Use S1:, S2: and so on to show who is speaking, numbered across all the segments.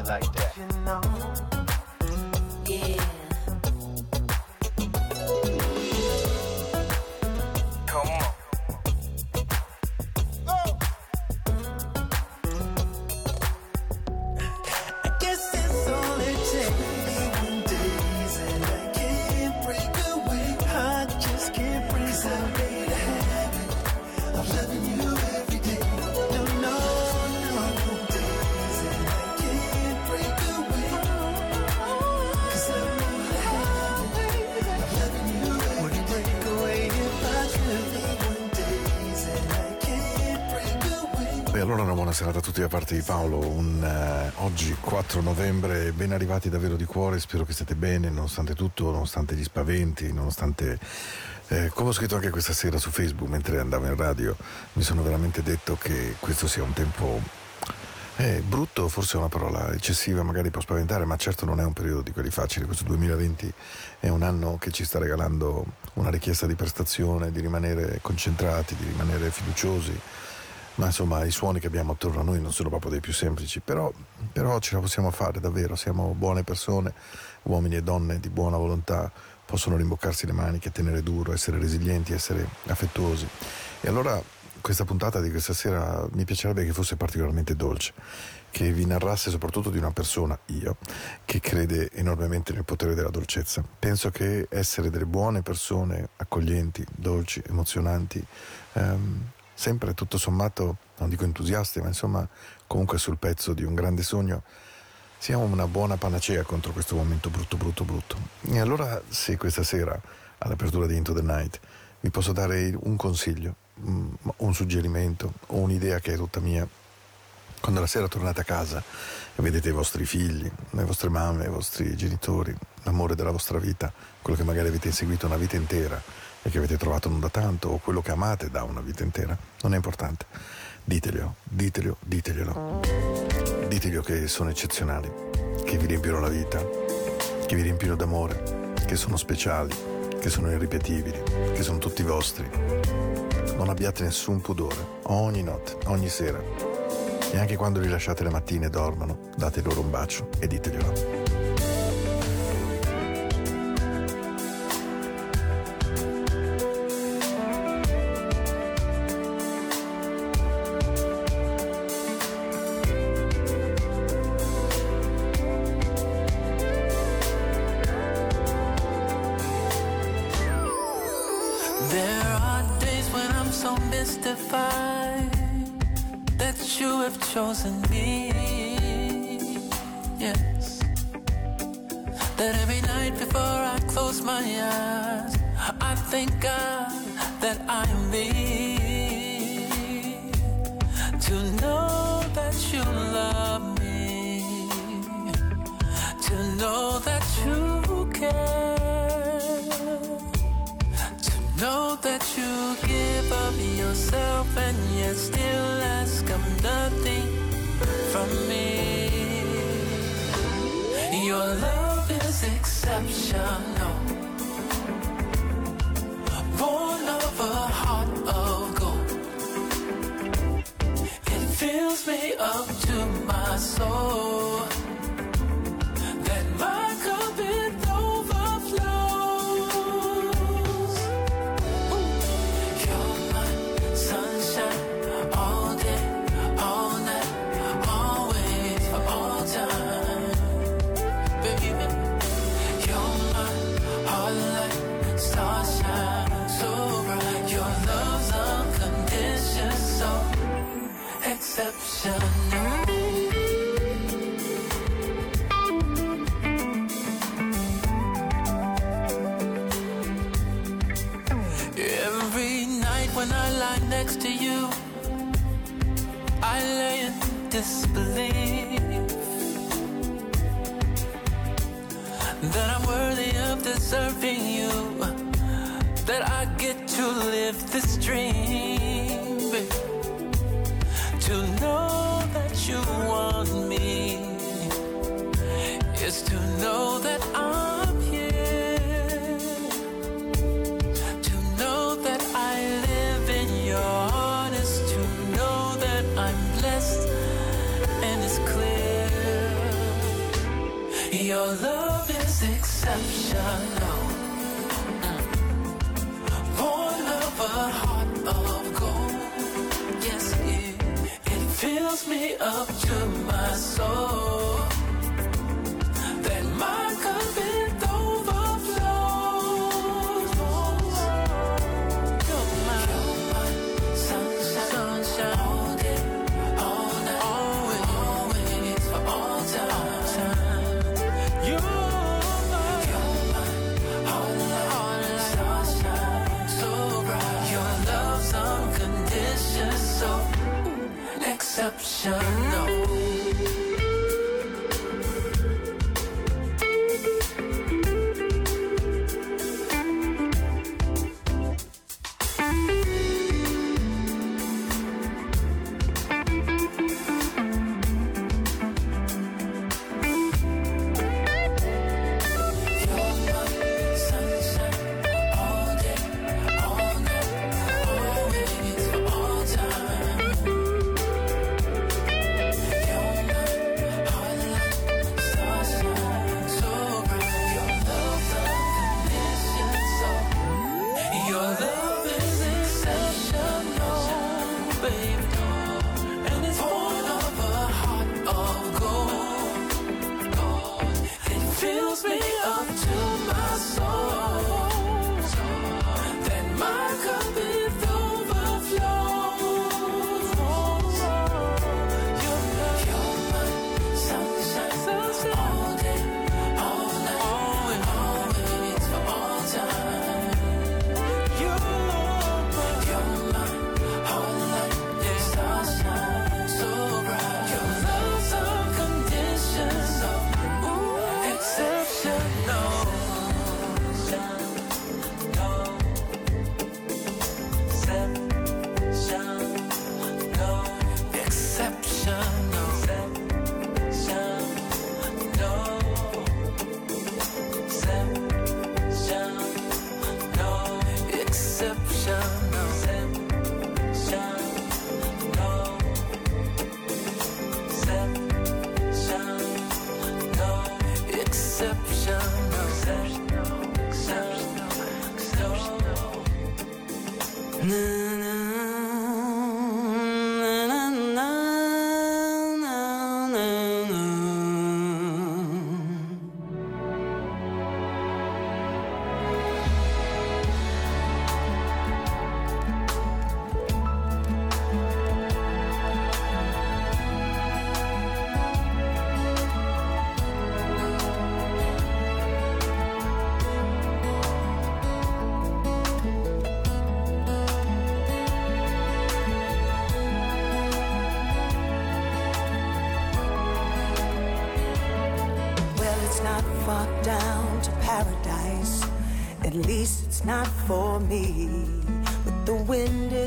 S1: like
S2: buonasera a
S3: tutti da parte di Paolo. Un, eh, oggi 4 novembre, ben arrivati davvero di cuore, spero che state bene nonostante tutto, nonostante gli spaventi, nonostante... Eh, come ho scritto anche questa sera su Facebook mentre andavo in radio, mi sono veramente detto che questo sia un tempo eh, brutto forse è una parola eccessiva, magari può spaventare, ma certo non è un periodo di quelli facili. Questo 2020 è un anno che ci sta regalando una richiesta di prestazione, di rimanere concentrati, di rimanere fiduciosi, ma insomma i suoni che abbiamo attorno a noi non sono proprio dei più semplici, però, però ce la possiamo fare davvero, siamo buone persone, uomini e donne di buona volontà, possono rimboccarsi le maniche, tenere duro, essere resilienti, essere affettuosi. E allora questa puntata di questa sera mi piacerebbe che fosse particolarmente dolce, che vi narrasse soprattutto di una persona, io, che crede enormemente nel potere della dolcezza. Penso che essere delle buone persone, accoglienti, dolci, emozionanti, ehm, sempre tutto sommato,
S4: non dico entusiasti, ma insomma comunque sul pezzo di un grande sogno, siamo una buona panacea contro questo momento brutto, brutto, brutto. E allora se questa sera, all'apertura di Into the Night, vi posso dare un consiglio, mm, un suggerimento o un'idea che è tutta mia, quando la sera tornate a casa e vedete i vostri figli, le vostre mamme, i vostri genitori, l'amore della vostra vita, quello che magari avete inseguito una vita intera, e che avete trovato non da tanto, o quello che amate da una vita intera, non è importante. Diteglielo, diteglielo, diteglielo. Diteglielo che sono eccezionali, che vi riempiono la vita, che vi riempiono d'amore, che sono speciali, che sono irripetibili, che sono tutti vostri. Non abbiate nessun pudore, ogni notte, ogni sera e anche quando li lasciate le mattine dormono, date loro un bacio e diteglielo.
S5: Exceptional. Nah.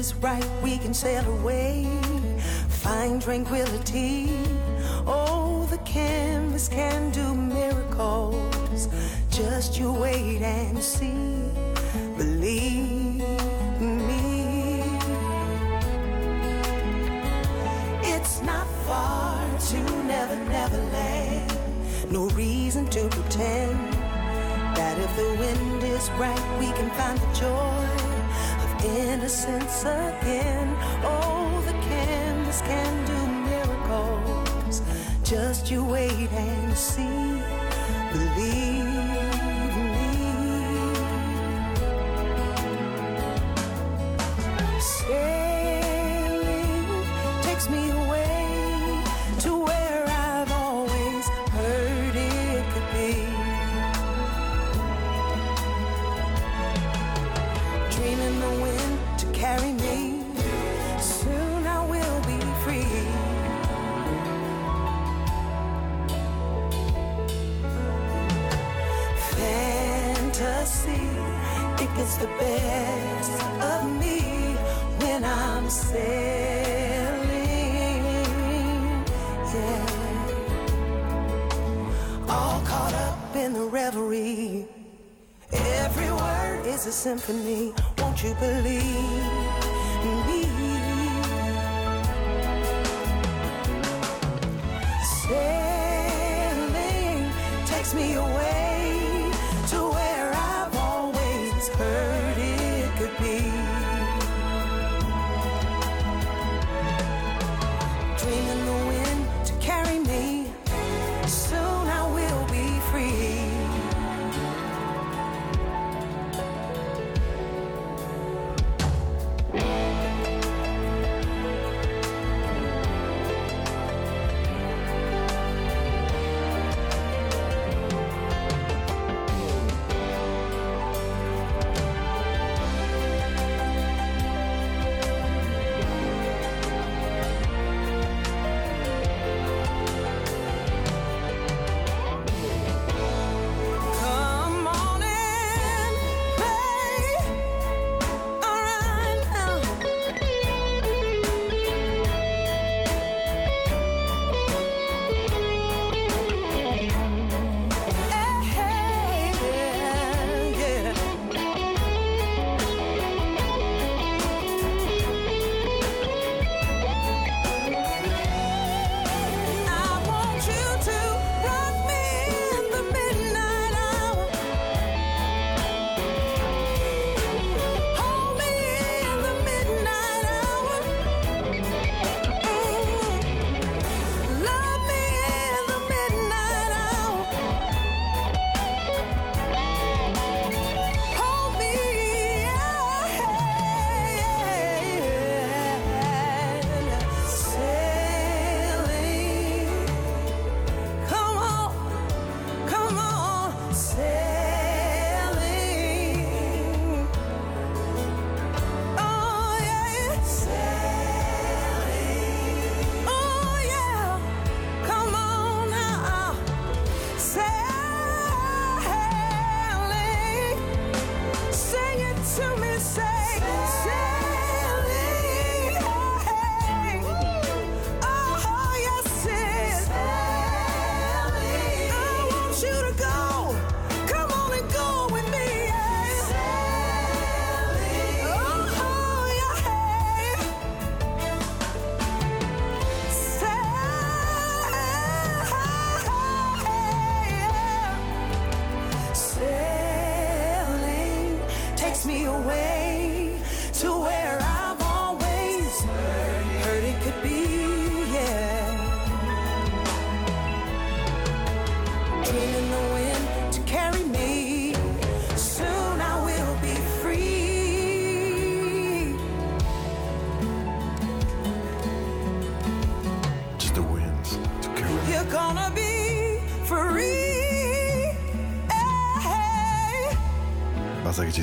S5: Is
S6: right, we can sail away. Find tranquility. Oh, the canvas can do miracles. Just you wait and see. Believe me. It's not far to Never, Never Land. No reason to pretend that if the wind is right, we can find the joy innocence again. Oh, the canvas can do miracles. Just you wait and see. Believe Fantasy, it gets the best of me when I'm sailing. Yeah. All caught up in the reverie. Every word is a symphony. Won't you believe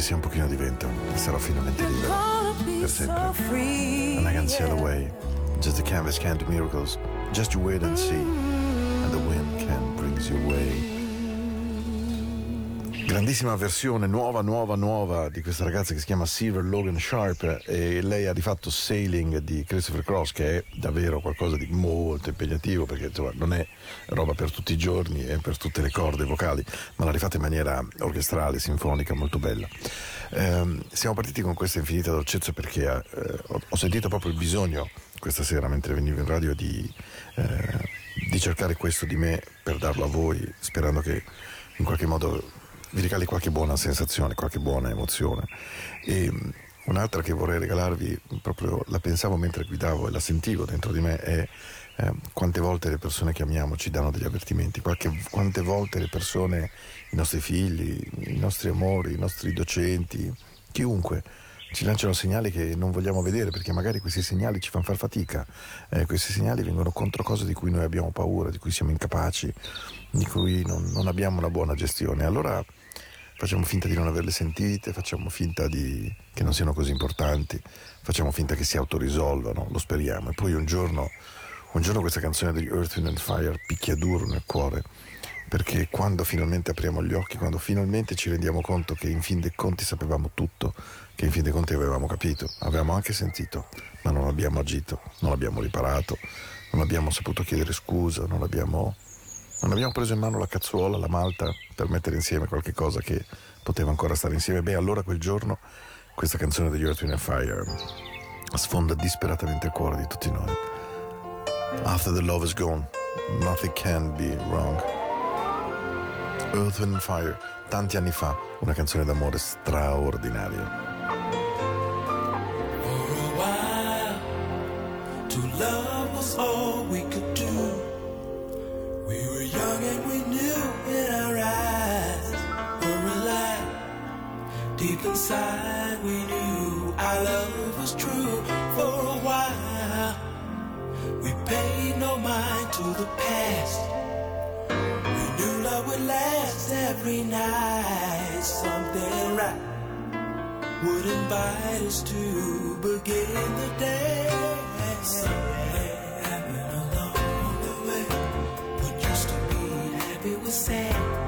S3: sia un pochino di vento e sarò finalmente libero.
S6: be
S3: Per sempre. And I can sail away. Just the canvas can do miracles. Just you wait and see. And the wind can bring you away. Grandissima versione, nuova, nuova, nuova di questa ragazza che si chiama Silver Logan Sharp e lei ha rifatto Sailing di Christopher Cross che è davvero qualcosa di molto impegnativo perché insomma, non è roba per tutti i giorni e per tutte le corde vocali, ma l'ha rifatta in maniera orchestrale, sinfonica, molto bella. Ehm, siamo partiti con questa infinita dolcezza perché eh, ho, sentito proprio il bisogno questa sera mentre venivo in radio di, eh, di cercare questo di me per darlo a voi, sperando che in qualche modo vi regali qualche buona sensazione, qualche buona emozione. E mh, un'altra che vorrei regalarvi, proprio la pensavo mentre guidavo e la sentivo dentro di me, è eh, quante volte le persone che amiamo ci danno degli avvertimenti, qualche- quante volte le persone, i nostri figli, i nostri amori, i nostri docenti, chiunque ci lanciano segnali che non vogliamo vedere perché magari questi segnali ci fanno far fatica, Eh, questi segnali vengono contro cose di cui noi abbiamo paura, di cui siamo incapaci, di cui non, non abbiamo una buona gestione. Allora facciamo finta di non averle sentite, facciamo finta di- che non siano così importanti, facciamo finta che si autorisolvano, lo speriamo. E poi un giorno, un giorno questa canzone degli Earth, and Fire picchia duro nel cuore, perché quando finalmente apriamo gli occhi, quando finalmente ci rendiamo conto che in fin dei conti sapevamo tutto, che in fin dei conti avevamo capito, avevamo anche sentito, ma non abbiamo agito, non abbiamo riparato, non abbiamo saputo chiedere scusa, non abbiamo non abbiamo preso in mano la cazzuola, la malta per mettere insieme qualche cosa che poteva ancora stare insieme. Beh, allora quel giorno questa canzone degli Earth, Wind Fire sfonda disperatamente il cuore di tutti noi. After the love is gone, nothing can be wrong. Earth, Wind Fire, tanti anni fa, una canzone d'amore straordinaria.
S1: For a while, to love was all we could young and we knew in our eyes were alive. Deep inside, we knew our love was true. For a while, we paid no mind to the past. We knew love would last every night. Something right would invite us to begin the day. Sad.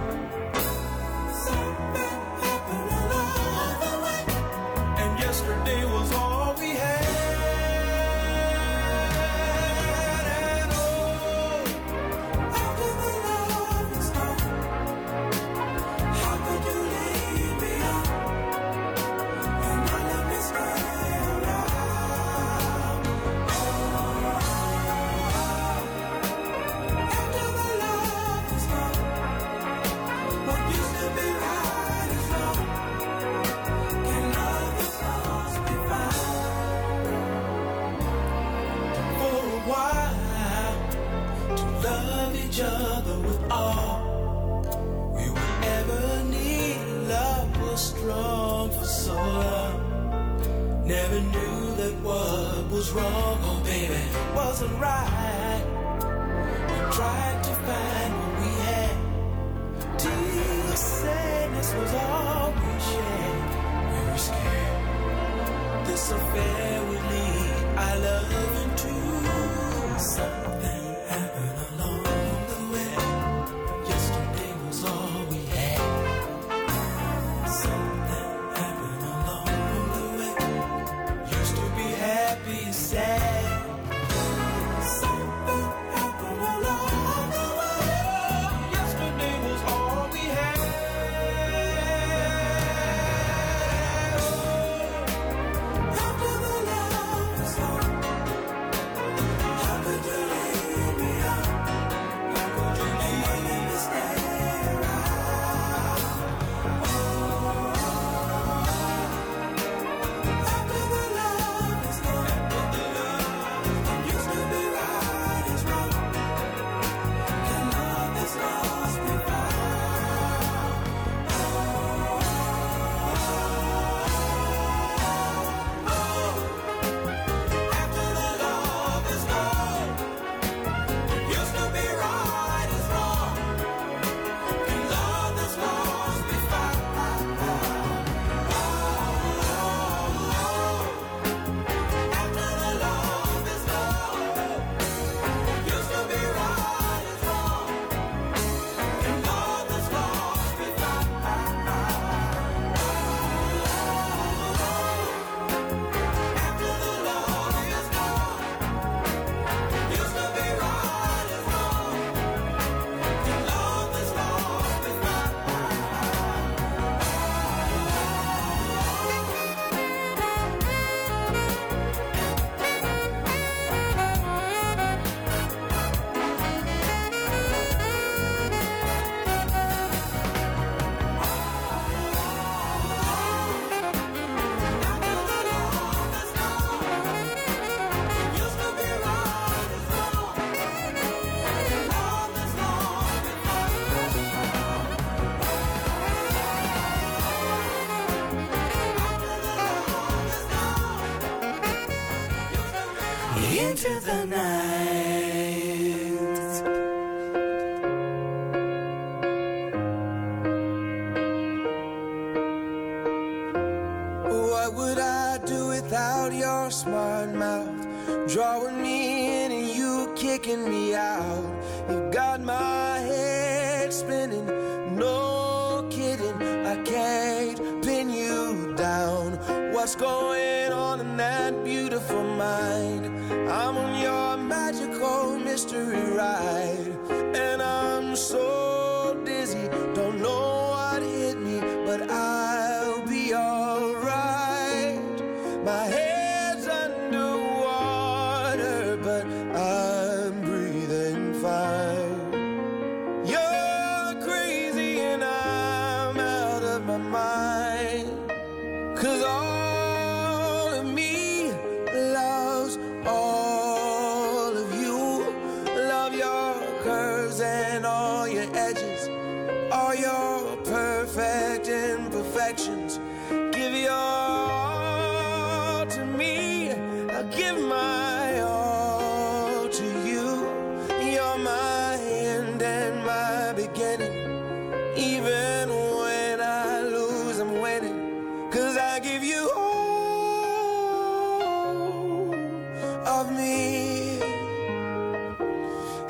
S7: of me,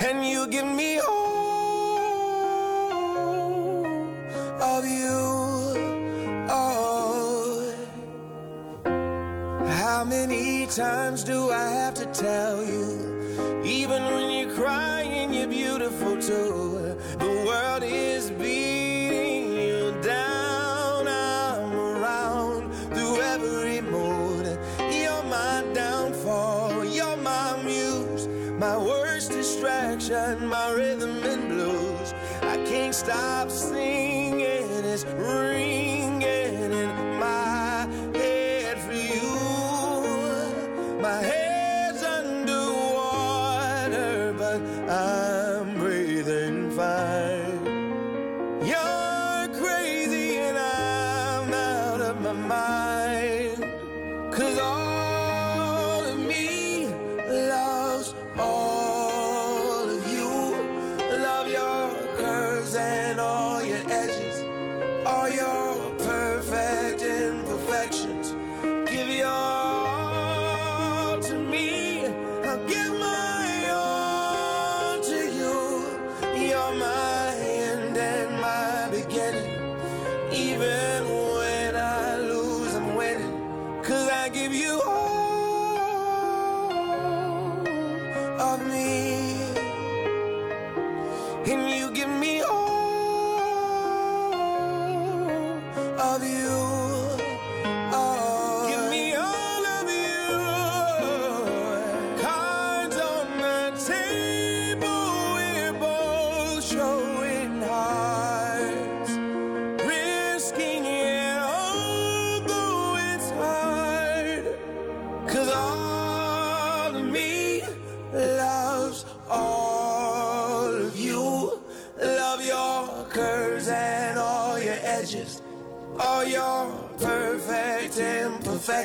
S7: and you give me all of you. Oh, how many times do I have to tell you? stop.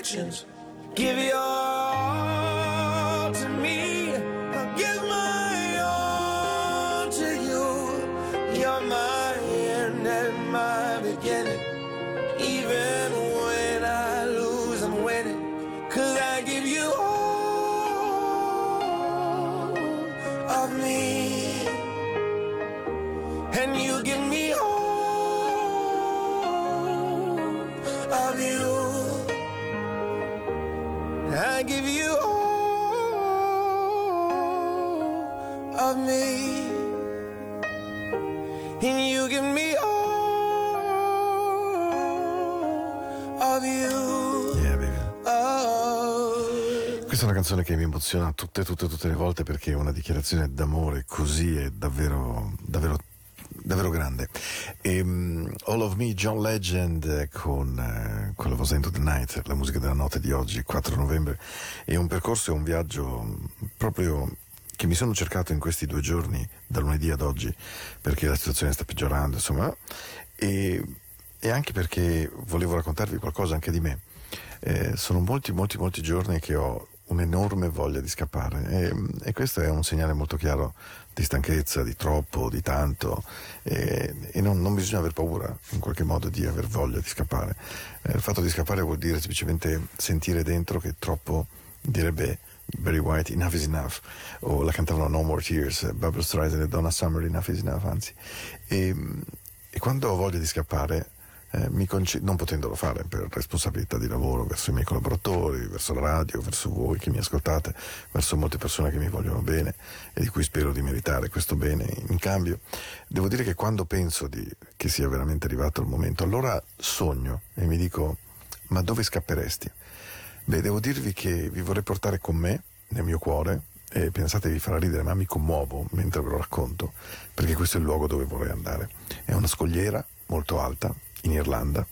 S7: actions. Give your
S3: canzone che mi emoziona tutte, tutte, tutte le volte perché una dichiarazione d'amore così è davvero, davvero davvero grande. E, um, All of Me, John Legend eh, con, uh, con la voce Into the Night, la musica della notte di oggi, 4 novembre. È un percorso e un viaggio proprio che mi sono cercato in questi due giorni, da lunedì ad oggi, perché la situazione sta peggiorando, insomma, e, e anche perché volevo raccontarvi qualcosa anche di me. Eh, sono molti, molti, molti giorni che ho un'enorme voglia di scappare e, e, questo è un segnale molto chiaro di stanchezza, di troppo, di tanto e, e non, non, bisogna aver paura in qualche modo di aver voglia di scappare. Eh, il fatto di scappare vuol dire semplicemente sentire dentro che troppo direbbe Barry White, Enough is Enough, o la cantavano No More Tears, Barbara Streisand e Donna Summer, Enough is Enough, anzi. E, e quando ho voglia di scappare, eh, conce- non potendolo fare per responsabilità di lavoro verso i miei collaboratori, verso la radio, verso voi che mi ascoltate, verso molte persone che mi vogliono bene e di cui spero di meritare questo bene in cambio, devo dire che quando penso di, che sia veramente arrivato il momento, allora sogno e mi dico ma dove scapperesti? Beh, devo dirvi che vi vorrei portare con me, nel mio cuore, e pensate vi farà ridere, ma mi commuovo mentre ve lo racconto, perché questo è il luogo dove vorrei andare. È una scogliera molto alta, in Irlanda,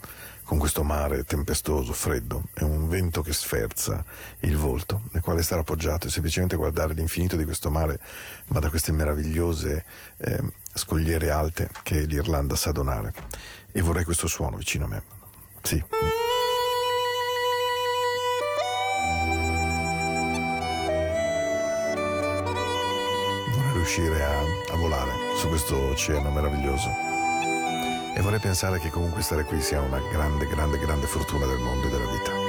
S3: con questo mare tempestoso, freddo e un vento che sferza il volto, nel quale stare appoggiato e semplicemente guardare l'infinito di questo mare, ma da queste meravigliose eh, scogliere alte che l'Irlanda sa donare. E vorrei questo suono vicino a me. Sì. Vorrei riuscire a, a volare su questo oceano meraviglioso e vorrei pensare che comunque stare qui sia una grande, grande, grande fortuna del mondo e della vita.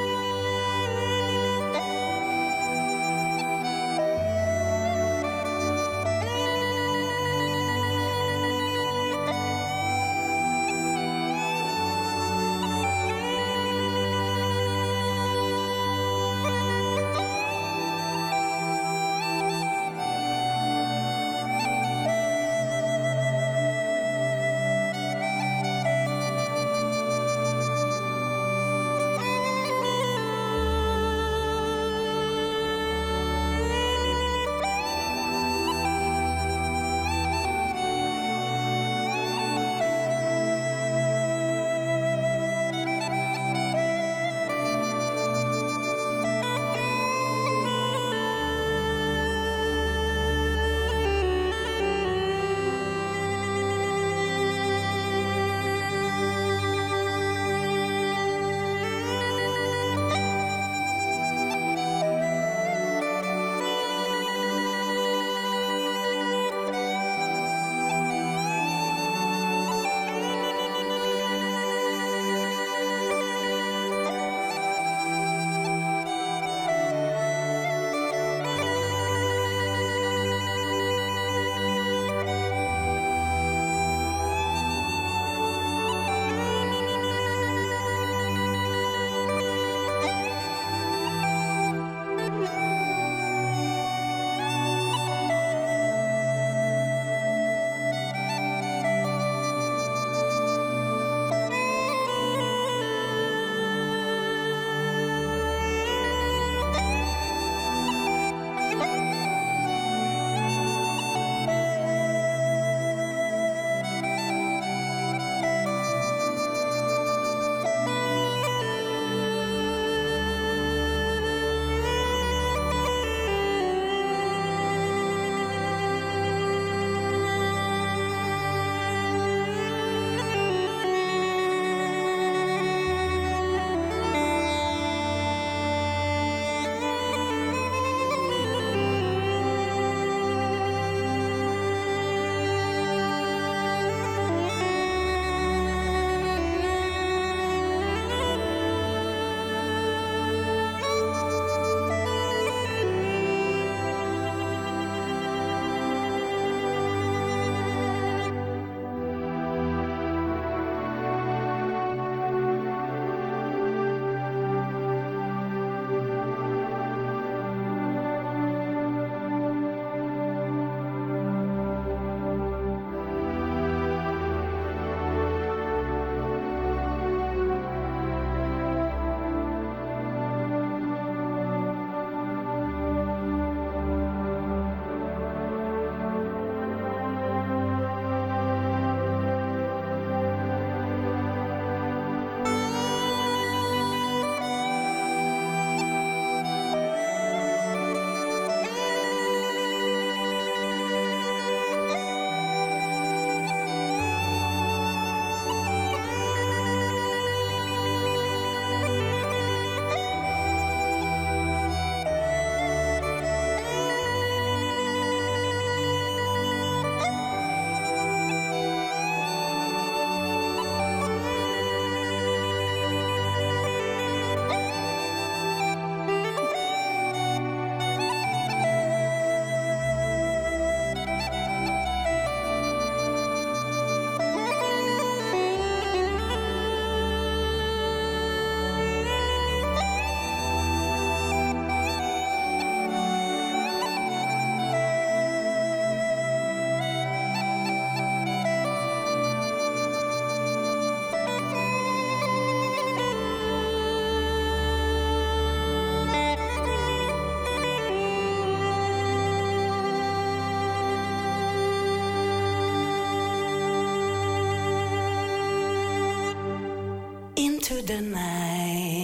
S6: The night.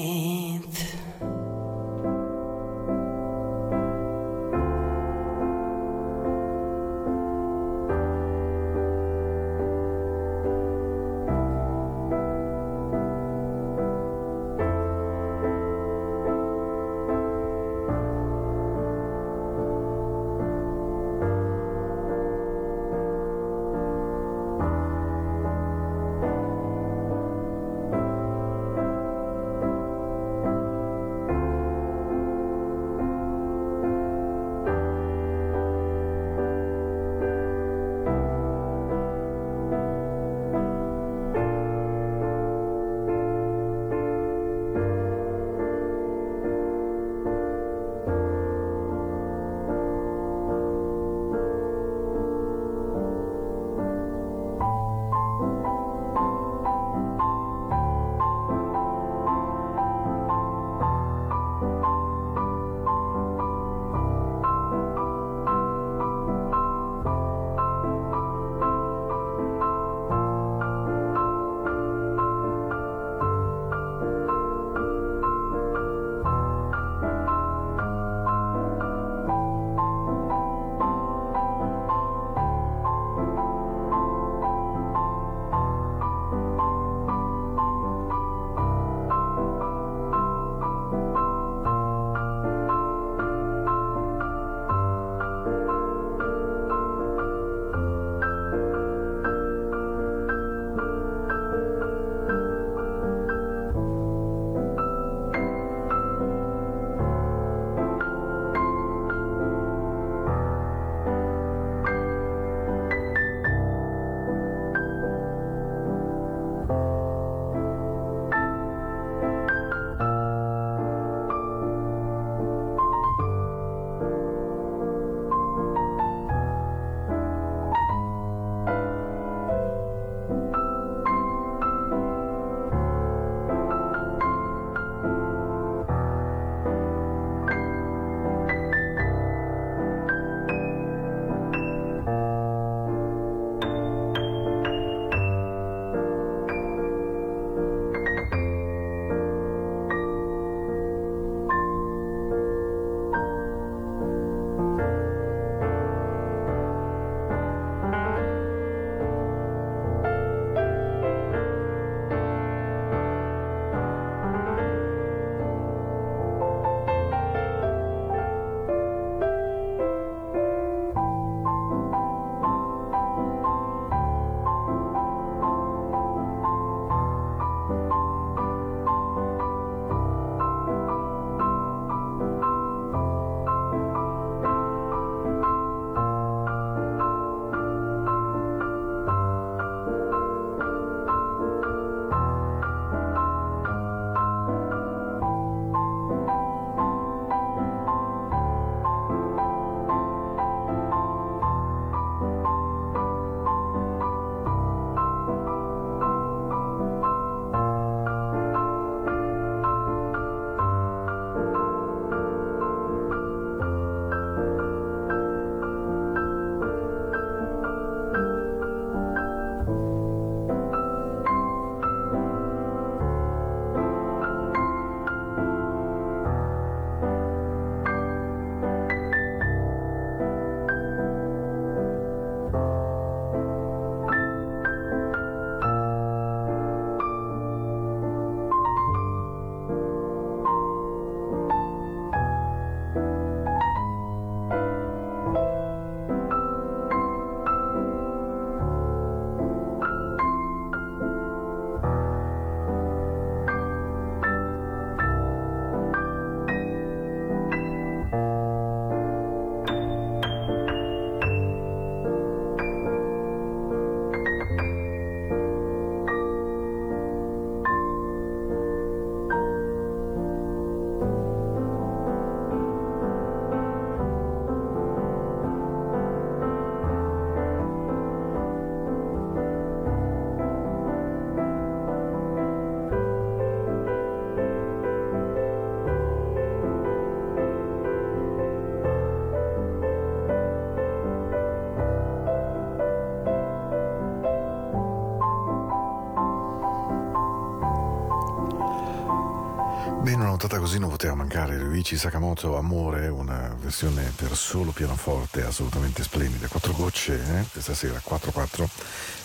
S3: Così non poteva mancare Luigi Sakamoto Amore, una versione per solo pianoforte assolutamente splendida. Quattro gocce eh? questa sera, 4-4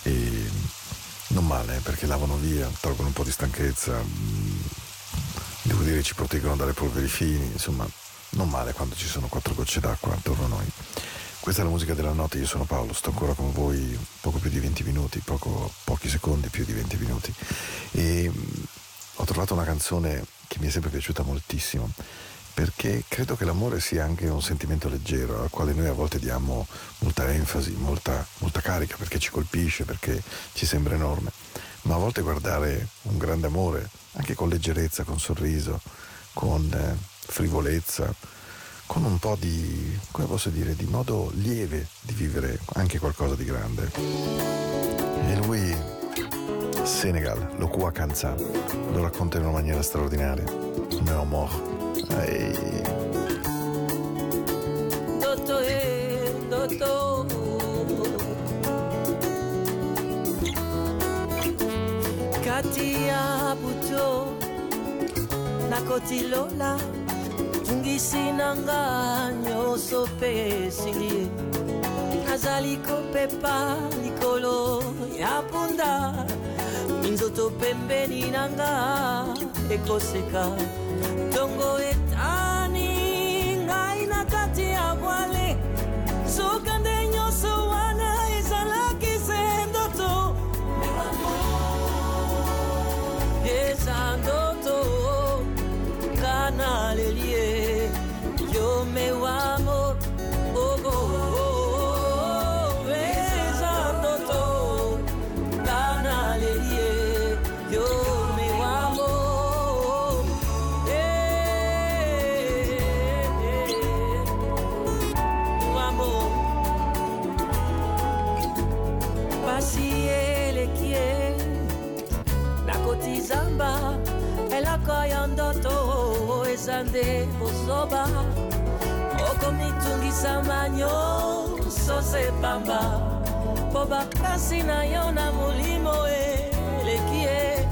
S3: e non male eh, perché lavano via, tolgono un po' di stanchezza, mm, devo dire ci proteggono dalle polveri fini, insomma non male quando ci sono quattro gocce d'acqua attorno a noi. Questa è la musica della notte, io sono Paolo, sto ancora con voi poco più di 20 minuti, poco, pochi secondi più di 20 minuti e mm, ho trovato una canzone mi è sempre piaciuta moltissimo perché credo che l'amore sia anche un sentimento leggero al quale noi a volte diamo molta enfasi, molta, molta carica perché ci colpisce, perché ci sembra enorme, ma a volte guardare un grande amore anche con leggerezza, con sorriso, con eh, frivolezza, con un po' di, come posso dire, di modo lieve di vivere anche qualcosa di grande. E lui, Senegal, lo Kua Kanza, lo racconta in una maniera straordinaria. Meu amor. Ehi.
S8: Kati ya buto nakotilola tungisi nanga nyonso mpe esili nazali kopepa likolo ya punda nzoto pembeni na nga ekoseka ntongo e- nde bozoba okomitungisa nyonso sepamba mpo bakasi na yo na molimo eleki ye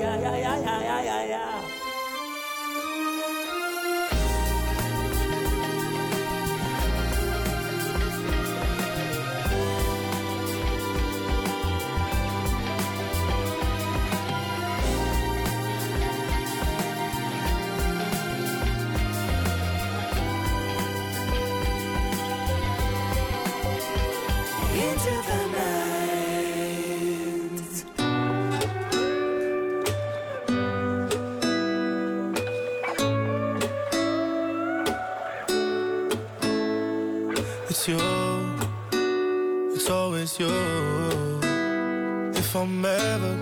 S8: yeah,
S9: yeah. om över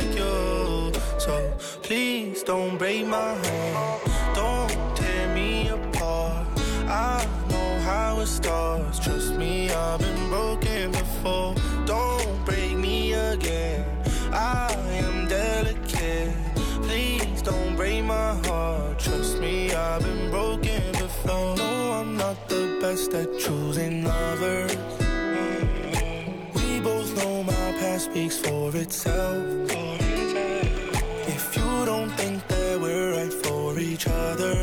S9: like you. So please don't break my heart. Don't tear me apart. I know how it starts. Trust me, I've been broken before. Don't break me again. I am delicate. Please don't break my heart. Trust me, I've been broken before. No, I'm not the best at choosing lovers. Know my past speaks for itself. If you don't think that we're right for each other,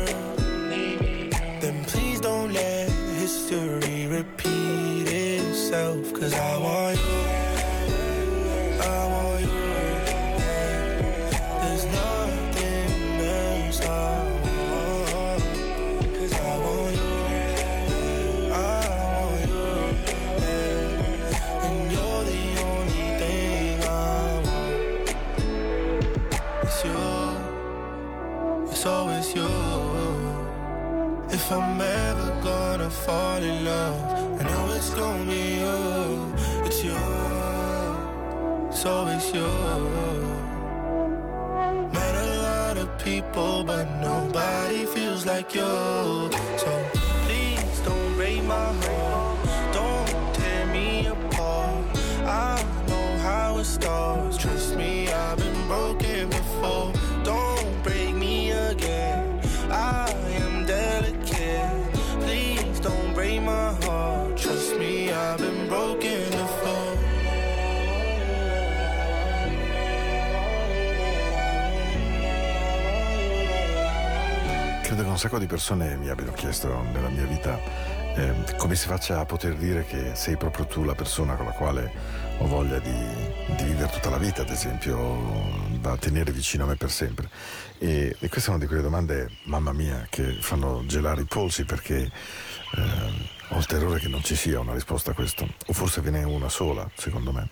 S9: then please don't let history repeat itself. Cause I want you. Fall in love, I know it's gonna be you. It's you. It's always you. Met a lot of people, but nobody feels like you. So please don't break my heart. Don't tear me apart. I know how it starts.
S3: Credo che un sacco di persone mi abbiano chiesto nella mia vita eh, come si faccia a poter dire che sei proprio tu la persona con la quale ho voglia di, di vivere tutta la vita, ad esempio, da tenere vicino a me per sempre. E, e questa è una di quelle domande, mamma mia, che fanno gelare i polsi perché eh, ho il terrore che non ci sia una risposta a questo, o forse ve n'è una sola, secondo me.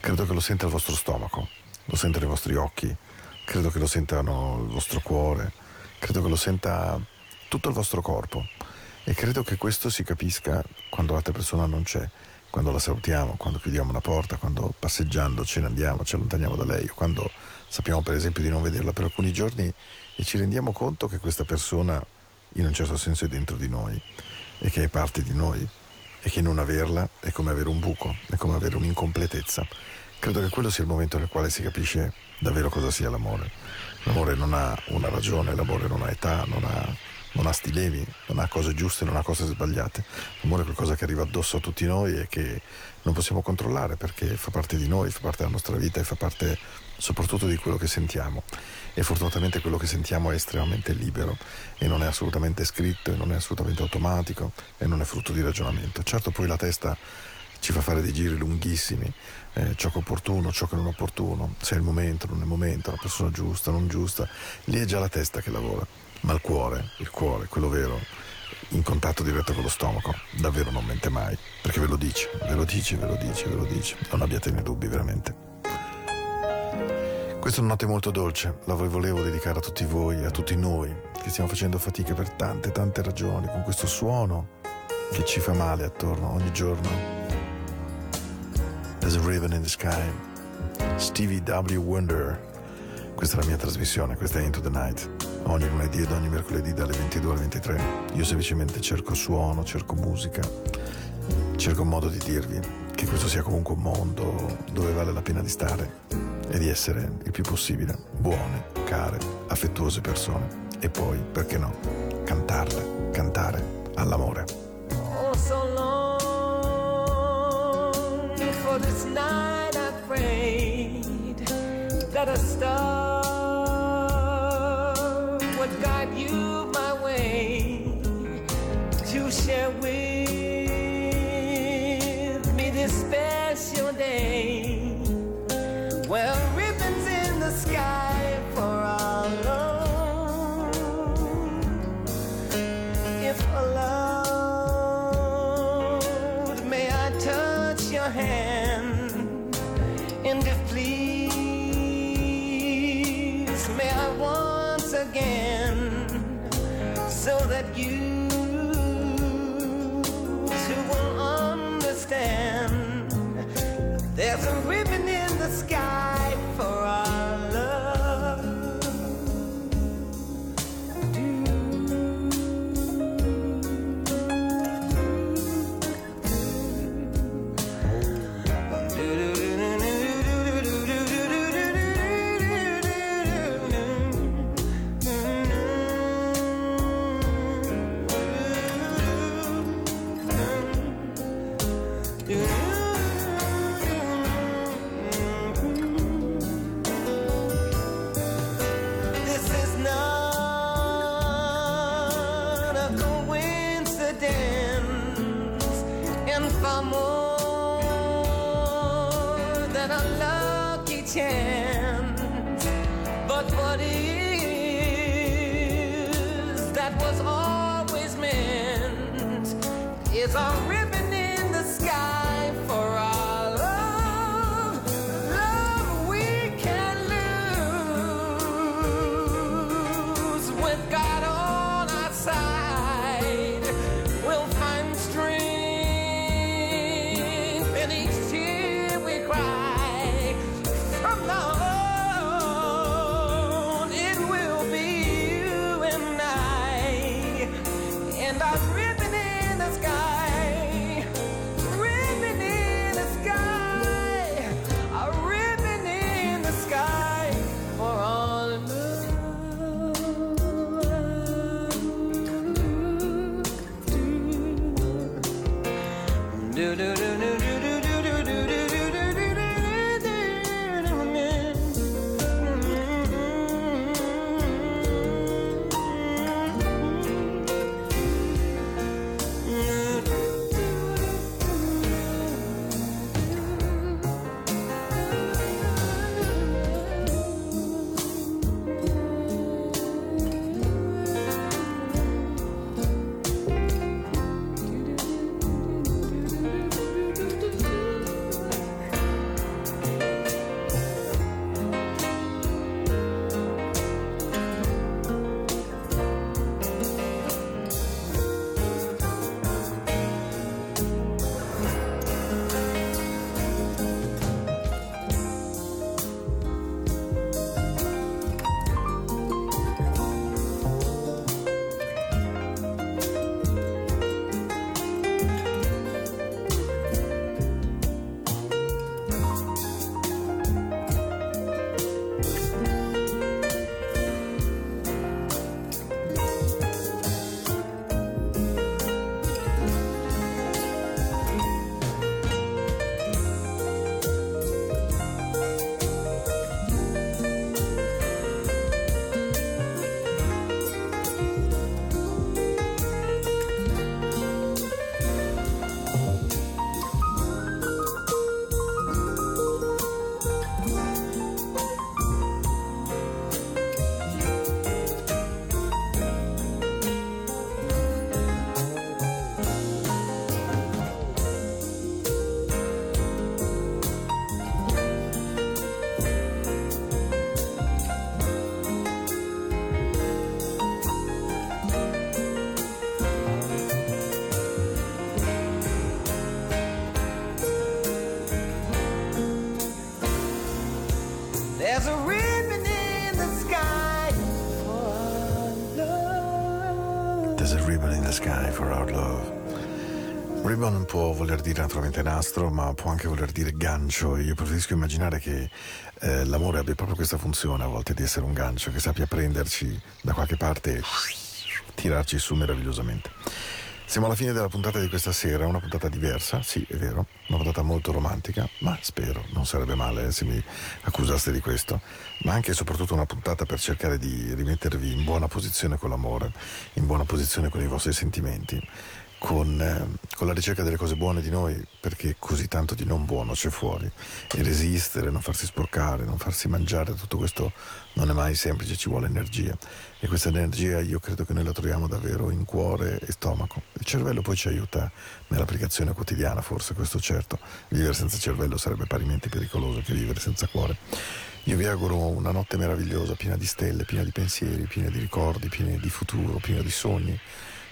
S3: Credo che lo senta il vostro stomaco, lo sentano i vostri occhi, credo che lo sentano il vostro cuore, credo che lo senta tutto il vostro corpo e credo che questo si capisca quando l'altra persona non c'è, quando la salutiamo, quando chiudiamo una porta, quando passeggiando ce ne andiamo, ci allontaniamo da lei, quando sappiamo per esempio di non vederla per alcuni giorni e ci rendiamo conto che questa persona in un certo senso è dentro di noi e che è parte di noi e che non averla è come avere un buco, è come avere un'incompletezza. Credo che quello sia il momento nel quale si capisce davvero cosa sia l'amore. L'amore non ha una ragione, l'amore non ha età, non ha, non ha stilevi, non ha cose giuste, non ha cose sbagliate. L'amore è qualcosa che arriva addosso a tutti noi e che non possiamo controllare perché fa parte di noi, fa parte della nostra vita e fa parte soprattutto di quello che sentiamo. E fortunatamente quello che sentiamo è estremamente libero e non è assolutamente scritto, e non è assolutamente automatico e non è frutto di ragionamento. Certo poi la testa ci fa fare dei giri lunghissimi, eh, ciò che è opportuno, ciò che non è opportuno, se è il momento, non è il momento, la persona giusta, non giusta, lì è già la testa che lavora, ma il cuore, il cuore, quello vero, in contatto diretto con lo stomaco, davvero non mente mai, perché ve lo dice, ve lo dice, ve lo dice, ve lo dice, non abbiate nei dubbi veramente. Questa è una notte molto dolce, la volevo dedicare a tutti voi, a tutti noi, che stiamo facendo fatica per tante, tante ragioni, con questo suono che ci fa male attorno ogni giorno. There's a ribbon in the sky. Stevie W. Wonder Questa è la mia trasmissione, questa è Into the Night. Ogni lunedì ed ogni mercoledì dalle 22 alle 23. Io semplicemente cerco suono, cerco musica, cerco un modo di dirvi che questo sia comunque un mondo dove vale la pena di stare e di essere il più possibile buone, care, affettuose persone. E poi, perché no, cantarle, cantare all'amore.
S6: This night I prayed that a star chance. But what is that was always meant is a ribbon
S3: voler dire naturalmente nastro, ma può anche voler dire gancio. Io preferisco immaginare che eh, l'amore abbia proprio questa funzione a volte di essere un gancio, che sappia prenderci da qualche parte e tirarci su meravigliosamente. Siamo alla fine della puntata di questa sera, una puntata diversa, sì è vero, una puntata molto romantica, ma spero, non sarebbe male se mi accusaste di questo, ma anche e soprattutto una puntata per cercare di rimettervi in buona posizione con l'amore, in buona posizione con i vostri sentimenti con, eh, con, la ricerca delle cose buone di noi, perché così tanto di non buono c'è fuori. E resistere, non farsi sporcare, non farsi mangiare, tutto questo non è mai semplice, ci vuole energia. E questa energia io credo che noi la troviamo davvero in cuore e stomaco. Il cervello poi ci aiuta nell'applicazione quotidiana, forse questo certo. Vivere senza cervello sarebbe parimenti pericoloso che vivere senza cuore. Io vi auguro una notte meravigliosa, piena di stelle, piena di pensieri, piena di ricordi, piena di futuro, piena di sogni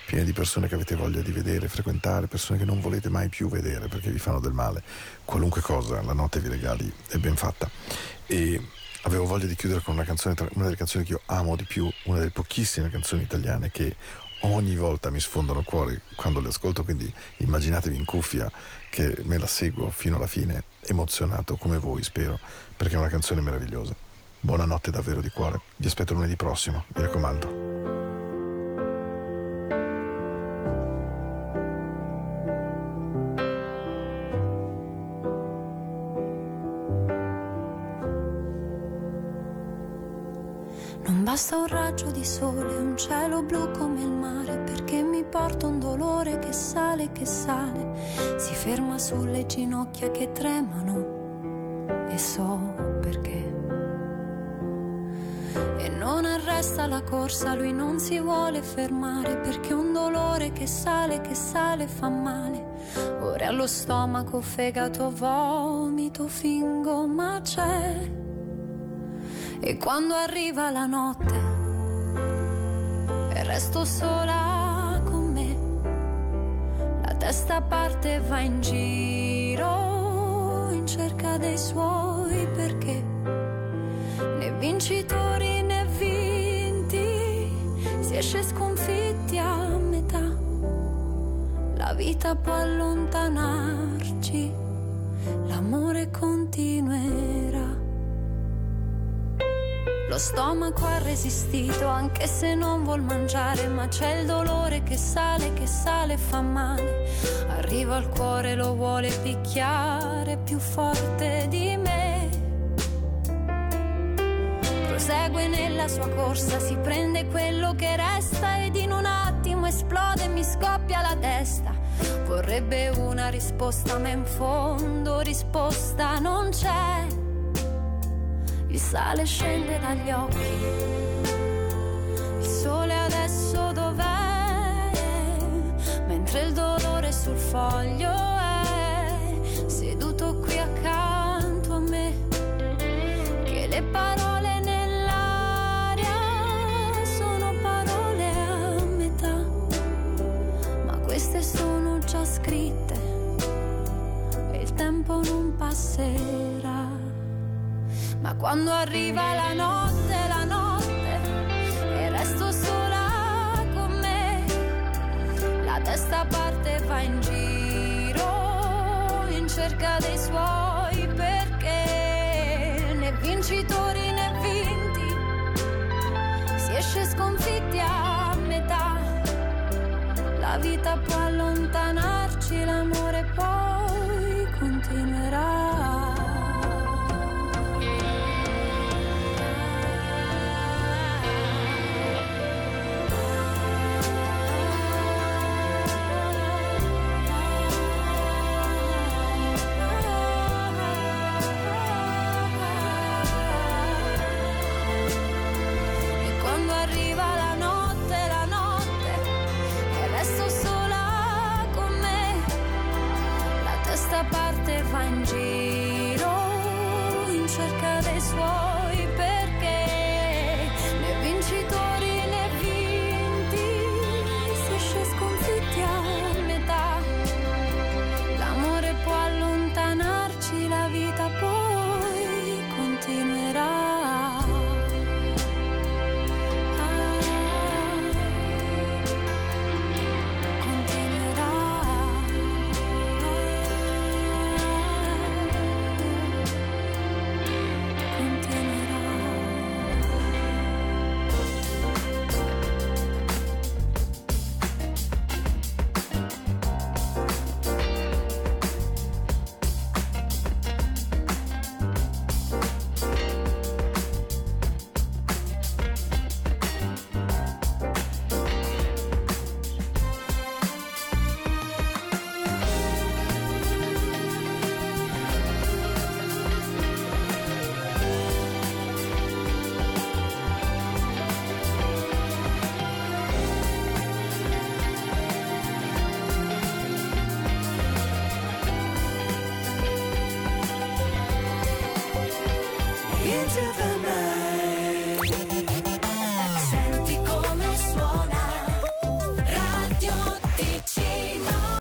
S3: piene di persone che avete voglia di vedere, frequentare, persone che non volete mai più vedere perché vi fanno del male. Qualunque cosa la notte vi regali è ben fatta. E avevo voglia di chiudere con una canzone, una delle canzoni che io amo di più, una delle pochissime canzoni italiane che ogni volta mi sfondano il cuore quando le ascolto, quindi immaginatevi in cuffia che me la seguo fino alla fine, emozionato come voi, spero, perché è una canzone meravigliosa. Buonanotte davvero di cuore, vi aspetto lunedì prossimo, mi raccomando.
S10: Basta un raggio di sole, un cielo blu come il mare, perché mi porta un dolore che sale, che sale, si ferma sulle ginocchia che tremano e so perché. E non arresta la corsa, lui non si vuole fermare, perché un dolore che sale, che sale fa male. Ora allo stomaco, fegato, vomito, fingo, ma c'è e quando arriva la notte e resto sola con me, la testa parte e va in giro in cerca dei suoi perché né vincitori né vinti si esce sconfitti a metà. La vita può allontanarci, l'amore continuerà. Lo stomaco ha resistito anche se non vuol mangiare, ma c'è il dolore che sale, che sale e fa male. Arriva al cuore, lo vuole picchiare più forte di me. Prosegue nella sua corsa, si prende quello che resta ed in un attimo esplode e mi scoppia la testa. Vorrebbe una risposta, ma in fondo risposta non c'è il sale scende dagli occhi. Il sole adesso dov'è? Mentre il dolore sul foglio è seduto qui accanto a me. Che le parole nell'aria sono parole a metà, ma queste sono già scritte e il tempo non passerà. Ma quando arriva la notte, la notte, e resto sola con me, la testa parte va in giro in cerca dei suoi perché né vincitori né vinti, si esce sconfitti a metà. La vita può allontanarci, l'amore poi